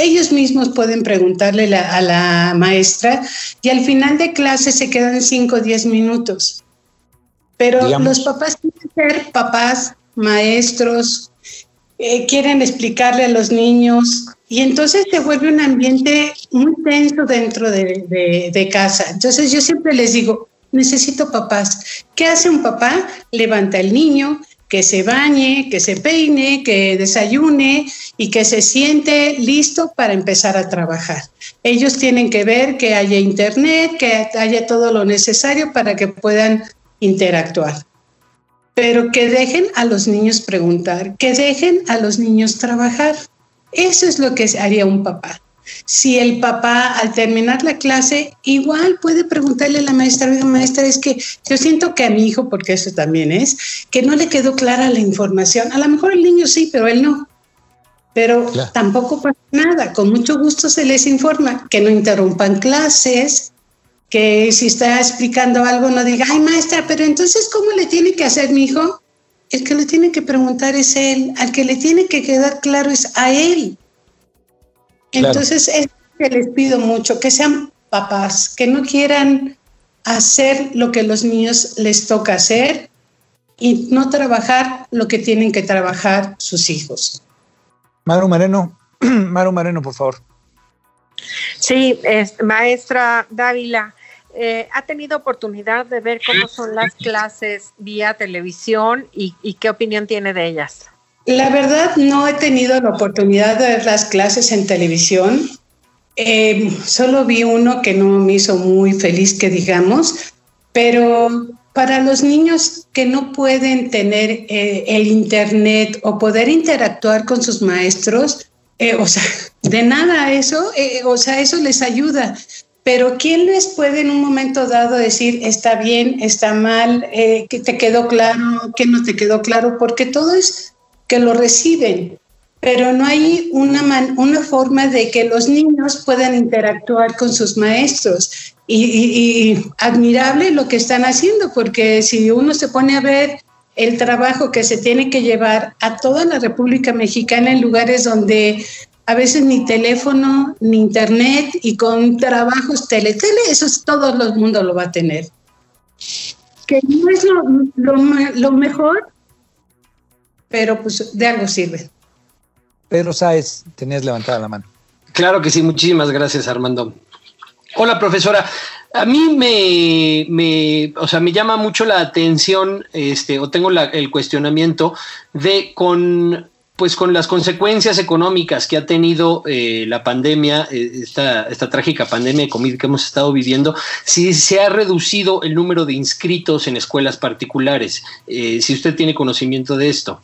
Speaker 9: ellos mismos pueden preguntarle a la maestra y al final de clase se quedan 5 o 10 minutos. Pero los papás quieren ser papás, maestros, eh, quieren explicarle a los niños y entonces se vuelve un ambiente muy tenso dentro de, casa. Entonces yo siempre les digo, necesito papás. ¿Qué hace un papá? Levanta al niño, que se bañe, que se peine, que desayune y que se siente listo para empezar a trabajar. Ellos tienen que ver que haya internet, que haya todo lo necesario para que puedan interactuar. Pero que dejen a los niños preguntar, que dejen a los niños trabajar. Eso es lo que haría un papá. Si el papá al terminar la clase igual puede preguntarle a la maestra, oiga maestra, es que yo siento que a mi hijo, porque eso también es, que no le quedó clara la información. A lo mejor el niño sí, pero él no. Pero tampoco pasa nada, con mucho gusto se les informa que no interrumpan clases, que si está explicando algo no diga, ay maestra, pero entonces ¿cómo le tiene que hacer mi hijo? El que le tiene que preguntar es él, al que le tiene que quedar claro es a él. Entonces, es que les pido mucho, que sean papás, que no quieran hacer lo que los niños les toca hacer y no trabajar lo que tienen que trabajar sus hijos.
Speaker 5: Maru Moreno, Maru Moreno, por favor.
Speaker 6: Sí, maestra Dávila, eh, ¿ha tenido oportunidad de ver cómo son las clases vía televisión y qué opinión tiene de ellas?
Speaker 9: La verdad, no he tenido la oportunidad de ver las clases en televisión. Eh, solo vi uno que no me hizo muy feliz, que digamos, pero para los niños que no pueden tener eh, el Internet o poder interactuar con sus maestros, eh, o sea, de nada eso, o sea, eso les ayuda. Pero ¿quién les puede en un momento dado decir está bien, está mal, que te quedó claro, que no te quedó claro? Porque todo es que lo reciben, pero no hay una, una forma de que los niños puedan interactuar con sus maestros. Y, admirable lo que están haciendo, porque si uno se pone a ver el trabajo que se tiene que llevar a toda la República Mexicana en lugares donde a veces ni teléfono, ni internet y con trabajos tele, tele, eso es, todo el mundo lo va a tener. Que no es lo, lo, lo mejor, pero pues de algo sirve.
Speaker 5: Pedro Sáez, tenías levantada la mano.
Speaker 7: Claro que sí, muchísimas gracias Armando. Hola profesora, a mí me, me, o sea, me llama mucho la atención, este, o tengo el cuestionamiento de con pues con las consecuencias económicas que ha tenido eh, la pandemia, eh, esta, esta, trágica pandemia de COVID que hemos estado viviendo, si se ha reducido el número de inscritos en escuelas particulares. Eh, si usted tiene conocimiento de esto.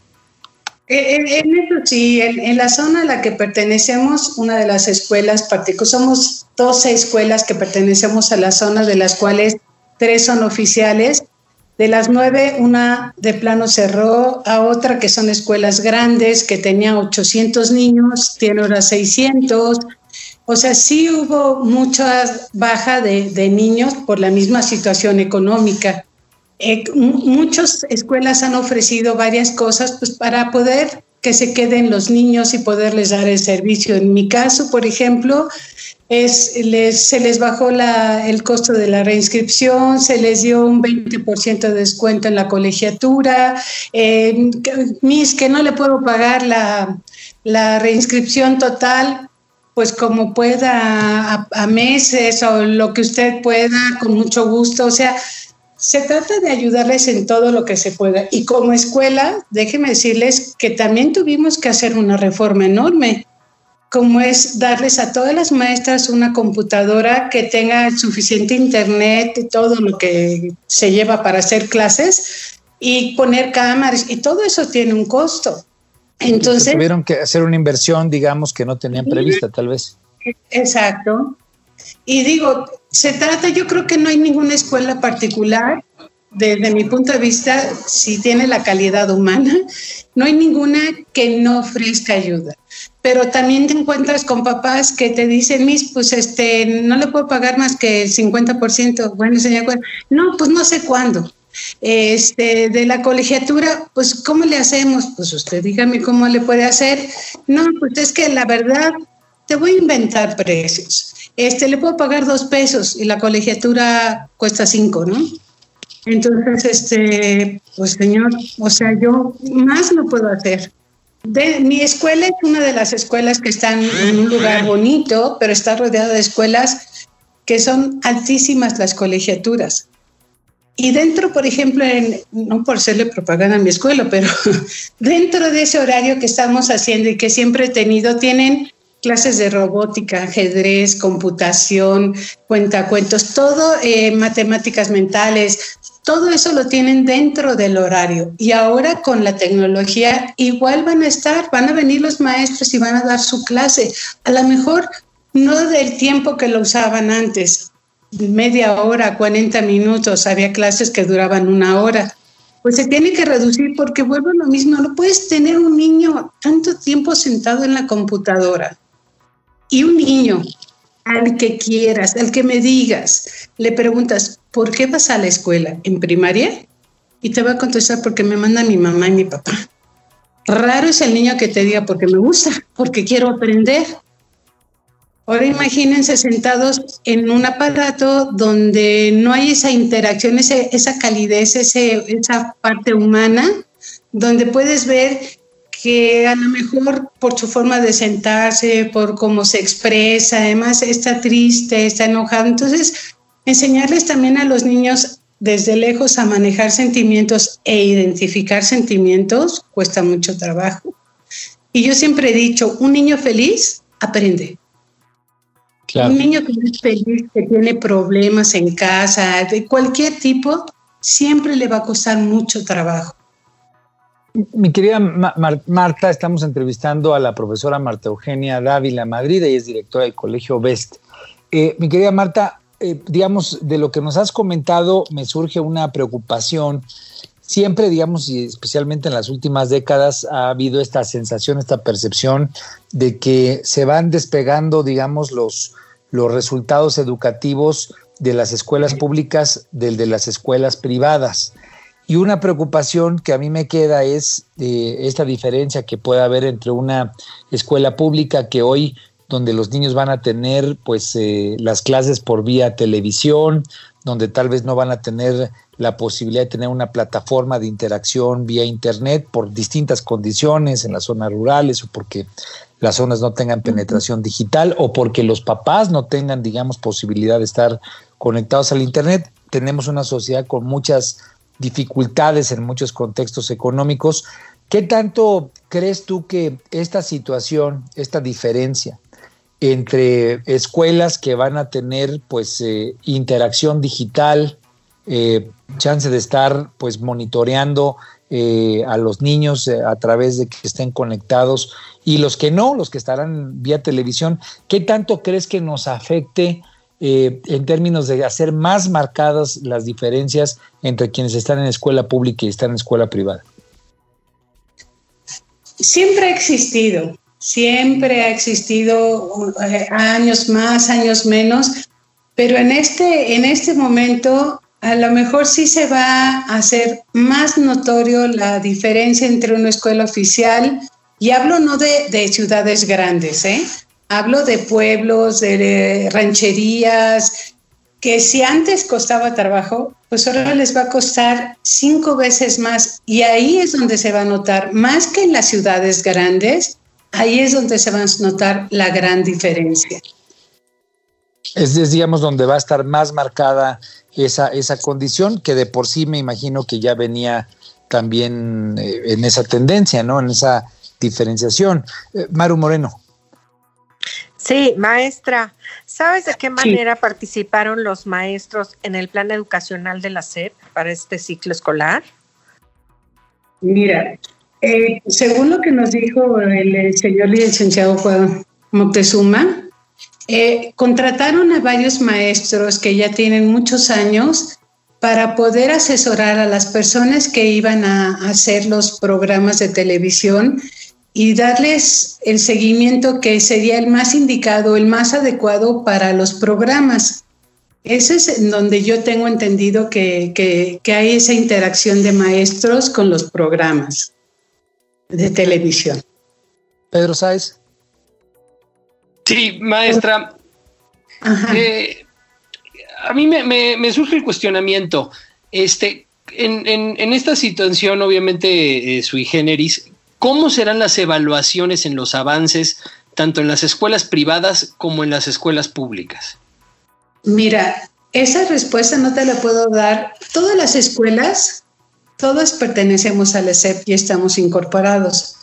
Speaker 9: En, eso sí, en, la zona a la que pertenecemos, una de las escuelas particulares, somos 12 escuelas que pertenecemos a la zona, de las cuales tres son oficiales. De las nueve, una de plano cerró, a otra que son escuelas grandes, que tenía 800 niños, tiene ahora 600. O sea, sí hubo mucha baja de, de niños por la misma situación económica. Eh, muchas escuelas han ofrecido varias cosas pues, para poder que se queden los niños y poderles dar el servicio. En mi caso, por ejemplo, es, se les bajó el costo de la reinscripción, se les dio un 20% de descuento en la colegiatura, eh, mis que no le puedo pagar la, la reinscripción total, pues como pueda a, a, meses o lo que usted pueda, con mucho gusto. O sea, se trata de ayudarles en todo lo que se pueda. Y como escuela, déjenme decirles que también tuvimos que hacer una reforma enorme, como es darles a todas las maestras una computadora que tenga suficiente internet y todo lo que se lleva para hacer clases y poner cámaras y todo eso tiene un costo. Entonces
Speaker 5: tuvieron que hacer una inversión, digamos, que no tenían prevista, tal vez.
Speaker 9: Exacto. Y digo, se trata, yo creo que no hay ninguna escuela particular, desde mi punto de vista, si tiene la calidad humana, no hay ninguna que no ofrezca ayuda. Pero también te encuentras con papás que te dicen, mis, pues este, no le puedo pagar más que el 50%. Bueno, señor, no, pues no sé cuándo. Este, de la colegiatura, pues ¿cómo le hacemos? Pues usted dígame cómo le puede hacer. No, pues es que la verdad, te voy a inventar precios este, le puedo pagar dos pesos y la colegiatura cuesta cinco, ¿no? Entonces, este, pues señor, o sea, yo más no puedo hacer. Mi escuela es una de las escuelas que están en un lugar bonito, pero está rodeada de escuelas que son altísimas las colegiaturas. Y dentro, por ejemplo, en, no por hacerle propaganda a mi escuela, pero dentro de ese horario que estamos haciendo y que siempre he tenido, tienen clases de robótica, ajedrez, computación, cuentacuentos, todo, eh, matemáticas mentales, todo eso lo tienen dentro del horario. Y ahora con la tecnología igual van a estar, van a venir los maestros y van a dar su clase. A lo mejor no del tiempo que lo usaban antes, media hora, 40 minutos, había clases que duraban una hora. Pues se tiene que reducir porque vuelve lo mismo, no puedes tener un niño tanto tiempo sentado en la computadora. Y un niño al que quieras, al que me digas, le preguntas, ¿por qué vas a la escuela? ¿En primaria? Y te va a contestar porque me manda mi mamá y mi papá. Raro es el niño que te diga porque me gusta, porque quiero aprender. Ahora imagínense sentados en un aparato donde no hay esa interacción, esa calidez, esa parte humana, donde puedes ver que a lo mejor por su forma de sentarse, por cómo se expresa, además está triste, está enojado. Entonces, enseñarles también a los niños desde lejos a manejar sentimientos e identificar sentimientos cuesta mucho trabajo. Y yo siempre he dicho, un niño feliz aprende. Un niño que es feliz, que tiene problemas en casa, de cualquier tipo, siempre le va a costar mucho trabajo.
Speaker 5: Mi querida Marta, estamos entrevistando a la profesora Marta Eugenia Dávila Madrid, ella es directora del Colegio Best. Eh, mi querida Marta, eh, digamos, de lo que nos has comentado, me surge una preocupación. Siempre, digamos, y especialmente en las últimas décadas, ha habido esta sensación, esta percepción de que se van despegando, digamos, los, los resultados educativos de las escuelas públicas del de las escuelas privadas. Y una preocupación que a mí me queda es eh, esta diferencia que puede haber entre una escuela pública que hoy donde los niños van a tener pues eh, las clases por vía televisión, donde tal vez no van a tener la posibilidad de tener una plataforma de interacción vía internet por distintas condiciones en las zonas rurales o porque las zonas no tengan penetración digital o porque los papás no tengan, digamos, posibilidad de estar conectados al Internet. Tenemos una sociedad con muchas dificultades en muchos contextos económicos. ¿Qué tanto crees tú que esta situación, esta diferencia entre escuelas que van a tener pues eh, interacción digital, eh, chance de estar pues monitoreando eh, a los niños a través de que estén conectados y los que no, los que estarán vía televisión, ¿qué tanto crees que nos afecte eh, en términos de hacer más marcadas las diferencias entre quienes están en escuela pública y están en escuela privada?
Speaker 9: Siempre ha existido, siempre ha existido años más, años menos, pero en este, en este momento a lo mejor sí se va a hacer más notorio la diferencia entre una escuela oficial, y hablo no de, ciudades grandes, ¿eh? Hablo de pueblos, de rancherías, que si antes costaba trabajo, pues ahora les va a costar cinco veces más. Y ahí es donde se va a notar, más que en las ciudades grandes, ahí es donde se va a notar la gran diferencia.
Speaker 5: Es, digamos, donde va a estar más marcada esa, esa condición que de por sí me imagino que ya venía también eh, en esa tendencia, ¿no? En esa diferenciación. Eh, Maru Moreno.
Speaker 6: Sí, maestra, ¿sabes de qué manera participaron los maestros en el plan educacional de la SEP para este ciclo escolar?
Speaker 9: Mira, eh, según lo que nos dijo el, señor licenciado Juan Moctezuma, eh, contrataron a varios maestros que ya tienen muchos años para poder asesorar a las personas que iban a hacer los programas de televisión y darles el seguimiento que sería el más indicado, el más adecuado para los programas. Ese es en donde yo tengo entendido que, que hay esa interacción de maestros con los programas de televisión.
Speaker 5: Pedro Sáez.
Speaker 7: Sí, maestra. Eh, a mí me, surge el cuestionamiento. Este, en, esta situación, obviamente, eh, sui generis, ¿cómo serán las evaluaciones en los avances, tanto en las escuelas privadas como en las escuelas públicas?
Speaker 9: Mira, esa respuesta no te la puedo dar todas las escuelas, todas pertenecemos a la SEP y estamos incorporados.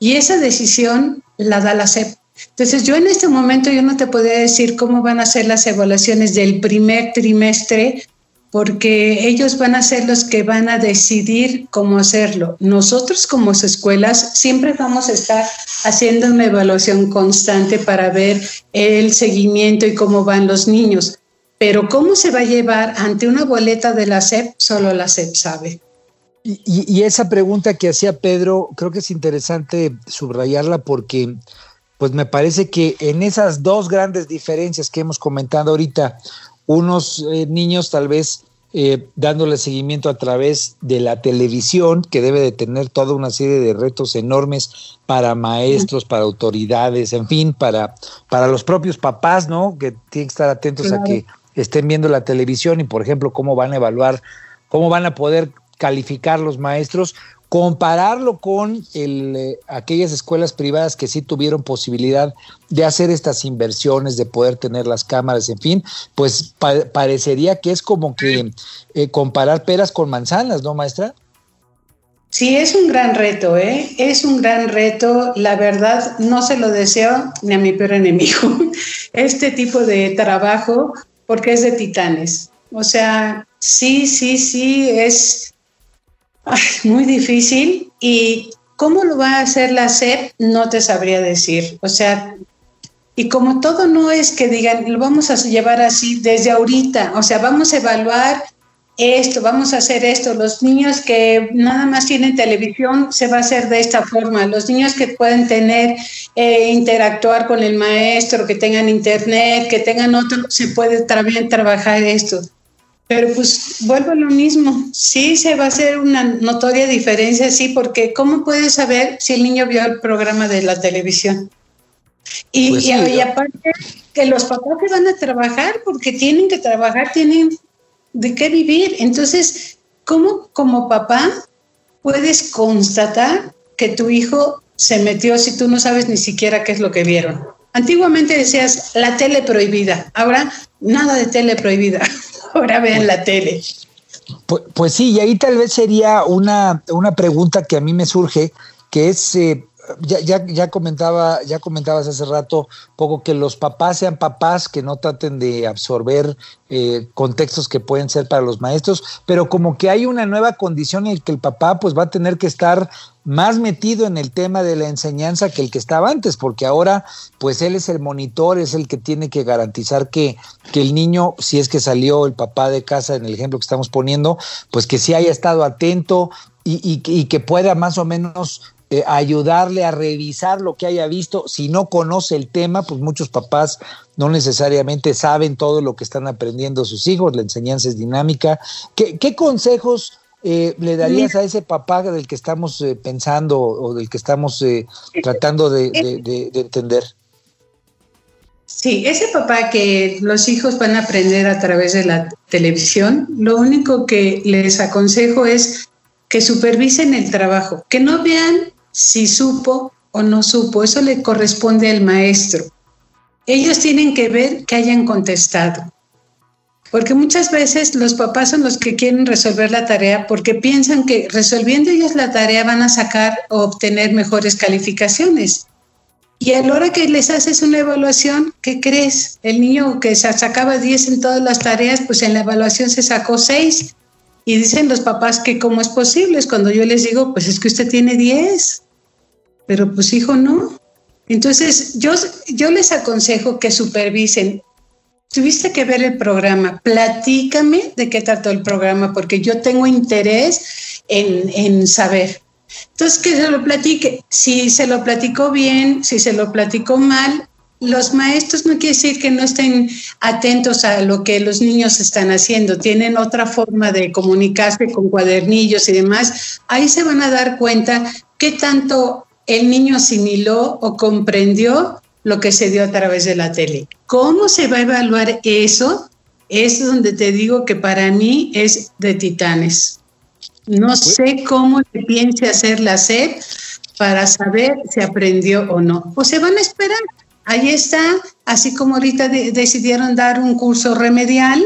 Speaker 9: Y esa decisión la da la SEP. Entonces, yo en este momento yo no te podría decir cómo van a ser las evaluaciones del primer trimestre, porque ellos van a ser los que van a decidir cómo hacerlo. Nosotros como escuelas siempre vamos a estar haciendo una evaluación constante para ver el seguimiento y cómo van los niños. Pero cómo se va a llevar ante una boleta de la SEP, solo la SEP sabe.
Speaker 5: Y, y, esa pregunta que hacía Pedro, creo que es interesante subrayarla porque pues me parece que en esas dos grandes diferencias que hemos comentado ahorita, unos eh, niños tal vez eh, dándole seguimiento a través de la televisión, que debe de tener toda una serie de retos enormes para maestros, para autoridades, en fin, para, para los propios papás, ¿no? Que tienen que estar atentos a que estén viendo la televisión y, por ejemplo, cómo van a evaluar, cómo van a poder calificar los maestros, compararlo con el, eh, aquellas escuelas privadas que sí tuvieron posibilidad de hacer estas inversiones, de poder tener las cámaras, en fin, pues parecería que es como que eh, comparar peras con manzanas, ¿no, maestra?
Speaker 9: Sí, es un gran reto, ¿eh? Es un gran reto. La verdad, no se lo deseo ni a mi peor enemigo, este tipo de trabajo, porque es de titanes. O sea, sí, sí, sí, es muy difícil. ¿Y cómo lo va a hacer la SEP? No te sabría decir. O sea, y como todo no es que digan, lo vamos a llevar así desde ahorita, o sea, vamos a evaluar esto, vamos a hacer esto. Los niños que nada más tienen televisión se va a hacer de esta forma. Los niños que pueden tener, eh, interactuar con el maestro, que tengan internet, que tengan otro, se puede también trabajar esto. Pero pues vuelvo a lo mismo. Sí, se va a hacer una notoria diferencia, sí, porque ¿cómo puedes saber si el niño vio el programa de la televisión? Y, pues y, aparte que los papás que van a trabajar, porque tienen que trabajar, tienen de qué vivir. Entonces, ¿cómo como papá puedes constatar que tu hijo se metió si tú no sabes ni siquiera qué es lo que vieron? Antiguamente decías la tele prohibida, ahora nada de tele prohibida. ahora vean la tele.
Speaker 5: Pues, pues, sí, y ahí tal vez sería una, una pregunta que a mí me surge, que es, eh, ya, ya, ya, comentaba, ya comentabas hace rato poco que los papás sean papás, que no traten de absorber eh, contextos que pueden ser para los maestros, pero como que hay una nueva condición en que el papá pues va a tener que estar más metido en el tema de la enseñanza que el que estaba antes, porque ahora pues él es el monitor, es el que tiene que garantizar que, que el niño, si es que salió el papá de casa en el ejemplo que estamos poniendo, pues que sí haya estado atento y, y que pueda más o menos eh, ayudarle a revisar lo que haya visto. Si no conoce el tema, pues muchos papás no necesariamente saben todo lo que están aprendiendo sus hijos, la enseñanza es dinámica. ¿Qué, qué consejos eh, le darías a ese papá del que estamos eh, pensando o del que estamos tratando de, de, de, entender?
Speaker 9: Sí, ese papá que los hijos van a aprender a través de la televisión, lo único que les aconsejo es que supervisen el trabajo, que no vean si supo o no supo, eso le corresponde al maestro. Ellos tienen que ver que hayan contestado. Porque muchas veces los papás son los que quieren resolver la tarea porque piensan que resolviendo ellos la tarea van a sacar o obtener mejores calificaciones. Y a la hora que les haces una evaluación, ¿qué crees? El niño que sacaba 10 en todas las tareas, pues en la evaluación se sacó 6. Y dicen los papás que cómo es posible. Es cuando yo les digo, pues es que usted tiene 10. Pero pues hijo, no. Entonces, yo, yo les aconsejo que supervisen Tuviste que ver el programa. Platícame de qué trató el programa, porque yo tengo interés en, en saber. Entonces, que se lo platique. Si se lo platicó bien, si se lo platicó mal, los maestros no quiere decir que no estén atentos a lo que los niños están haciendo, tienen otra forma de comunicarse con cuadernillos y demás. Ahí se van a dar cuenta qué tanto el niño asimiló o comprendió lo que se dio a través de la tele. ¿Cómo se va a evaluar eso? Es donde te digo que para mí es de titanes. No sé cómo se piense hacer la SEP para saber si aprendió o no. O se van a esperar. Ahí está, así como ahorita decidieron dar un curso remedial,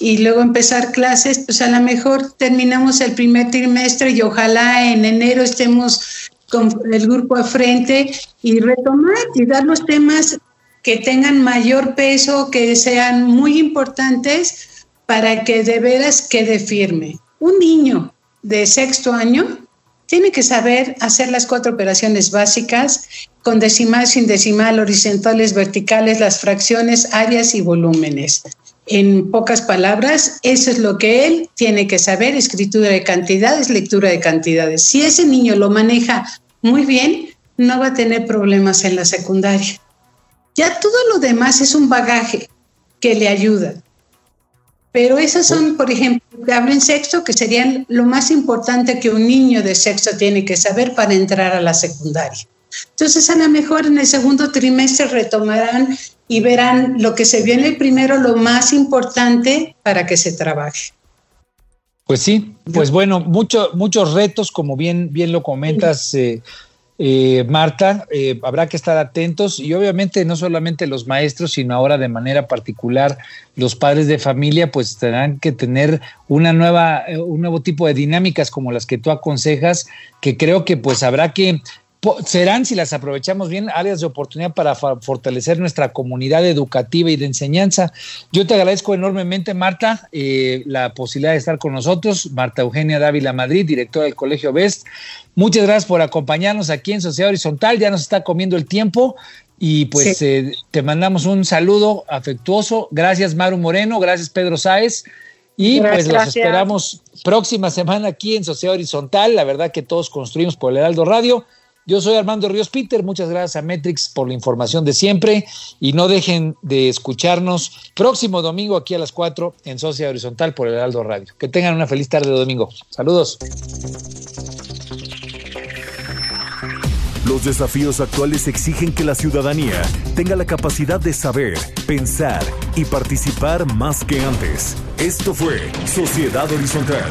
Speaker 9: y luego empezar clases, pues a lo mejor terminamos el primer trimestre y ojalá en enero estemos con el grupo a frente y retomar y dar los temas que tengan mayor peso, que sean muy importantes para que de veras quede firme. Un niño de sexto año tiene que saber hacer las cuatro operaciones básicas con decimal, sin decimal, horizontales, verticales, las fracciones, áreas y volúmenes. En pocas palabras, eso es lo que él tiene que saber, escritura de cantidades, lectura de cantidades. Si ese niño lo maneja muy bien, no va a tener problemas en la secundaria. Ya todo lo demás es un bagaje que le ayuda. Pero esas son, por ejemplo, hablo en sexto, que serían lo más importante que un niño de sexto tiene que saber para entrar a la secundaria. Entonces, a lo mejor en el segundo trimestre retomarán y verán lo que se viene primero, lo más importante para que se trabaje.
Speaker 5: Pues sí, pues bueno, muchos retos, como bien, bien lo comentas, eh, eh, Marta, eh, habrá que estar atentos y obviamente no solamente los maestros, sino ahora de manera particular los padres de familia, pues tendrán que tener una nueva, eh, un nuevo tipo de dinámicas como las que tú aconsejas, que creo que pues habrá que serán, si las aprovechamos bien, áreas de oportunidad para fortalecer nuestra comunidad educativa y de enseñanza. Yo te agradezco enormemente, Marta, eh, la posibilidad de estar con nosotros. Marta Eugenia Dávila Madrid, directora del Colegio Best. Muchas gracias por acompañarnos aquí en Sociedad Horizontal. Ya nos está comiendo el tiempo. Y pues eh, te mandamos un saludo afectuoso. Gracias, Maru Moreno. Gracias, Pedro Sáez. Y pues los esperamos próxima semana aquí en Sociedad Horizontal. La verdad que todos construimos por el Heraldo Radio. Yo soy Armando Ríos Peter, muchas gracias a Metrix por la información de siempre y no dejen de escucharnos próximo domingo aquí a las 4 en Sociedad Horizontal por el Heraldo Radio. Que tengan una feliz tarde de domingo. Saludos.
Speaker 4: Los desafíos actuales exigen que la ciudadanía tenga la capacidad de saber, pensar y participar más que antes. Esto fue Sociedad Horizontal